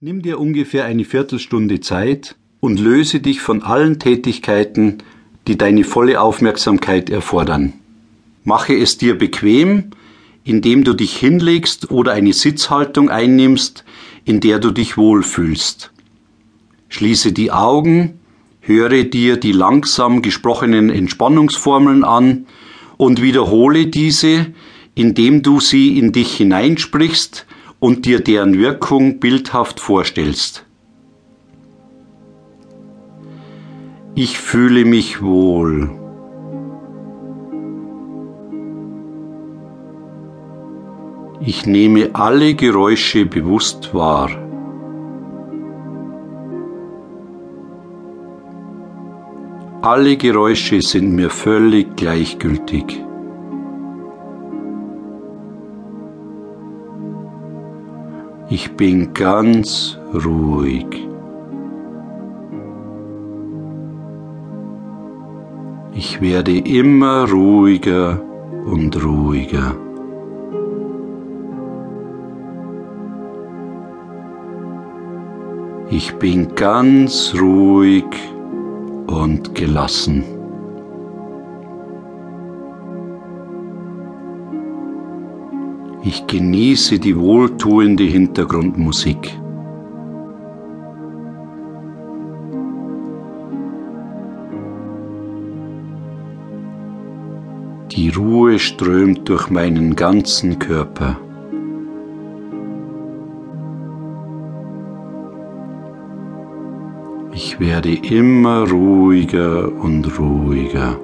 Nimm dir ungefähr eine Viertelstunde Zeit und löse dich von allen Tätigkeiten, die deine volle Aufmerksamkeit erfordern. Mache es dir bequem, indem du dich hinlegst oder eine Sitzhaltung einnimmst, in der du dich wohlfühlst. Schließe die Augen, höre dir die langsam gesprochenen Entspannungsformeln an und wiederhole diese, indem du sie in dich hineinsprichst und dir deren Wirkung bildhaft vorstellst. Ich fühle mich wohl. Ich nehme alle Geräusche bewusst wahr. Alle Geräusche sind mir völlig gleichgültig. Ich bin ganz ruhig. Ich werde immer ruhiger und ruhiger. Ich bin ganz ruhig und gelassen. Ich genieße die wohltuende Hintergrundmusik. Die Ruhe strömt durch meinen ganzen Körper. Ich werde immer ruhiger und ruhiger.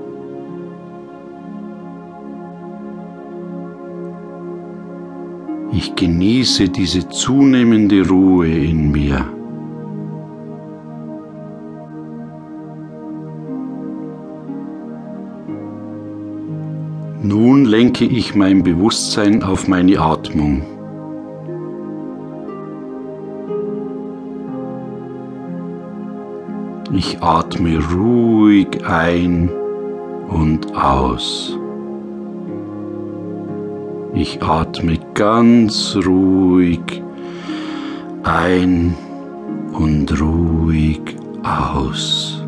Ich genieße diese zunehmende Ruhe in mir. Nun lenke ich mein Bewusstsein auf meine Atmung. Ich atme ruhig ein und aus. Ich atme ganz ruhig ein und ruhig aus.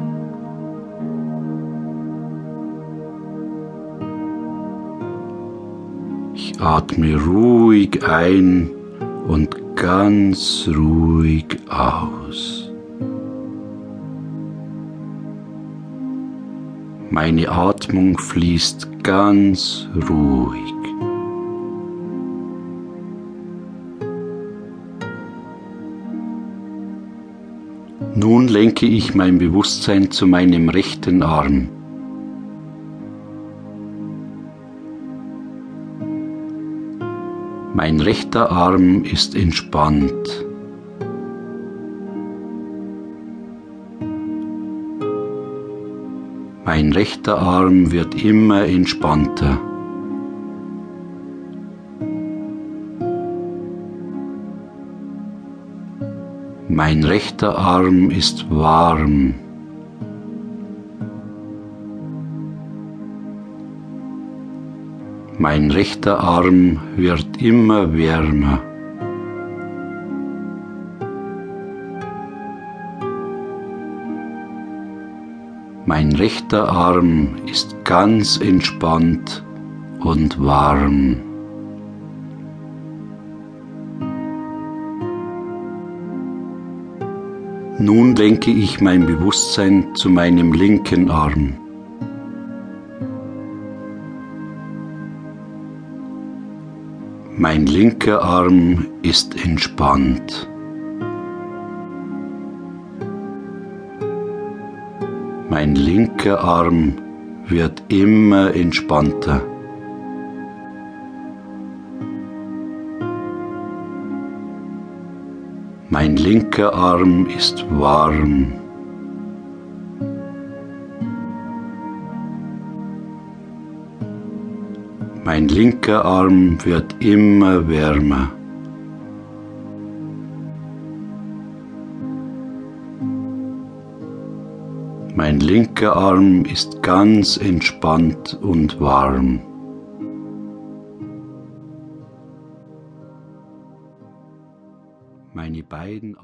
Ich atme ruhig ein und ganz ruhig aus. Meine Atmung fließt ganz ruhig. Nun lenke ich mein Bewusstsein zu meinem rechten Arm. Mein rechter Arm ist entspannt. Mein rechter Arm wird immer entspannter. Mein rechter Arm ist warm. Mein rechter Arm wird immer wärmer. Mein rechter Arm ist ganz entspannt und warm. Nun lenke ich mein Bewusstsein zu meinem linken Arm. Mein linker Arm ist entspannt. Mein linker Arm wird immer entspannter. Mein linker Arm ist warm. Mein linker Arm wird immer wärmer. Mein linker Arm ist ganz entspannt und warm. Meine beiden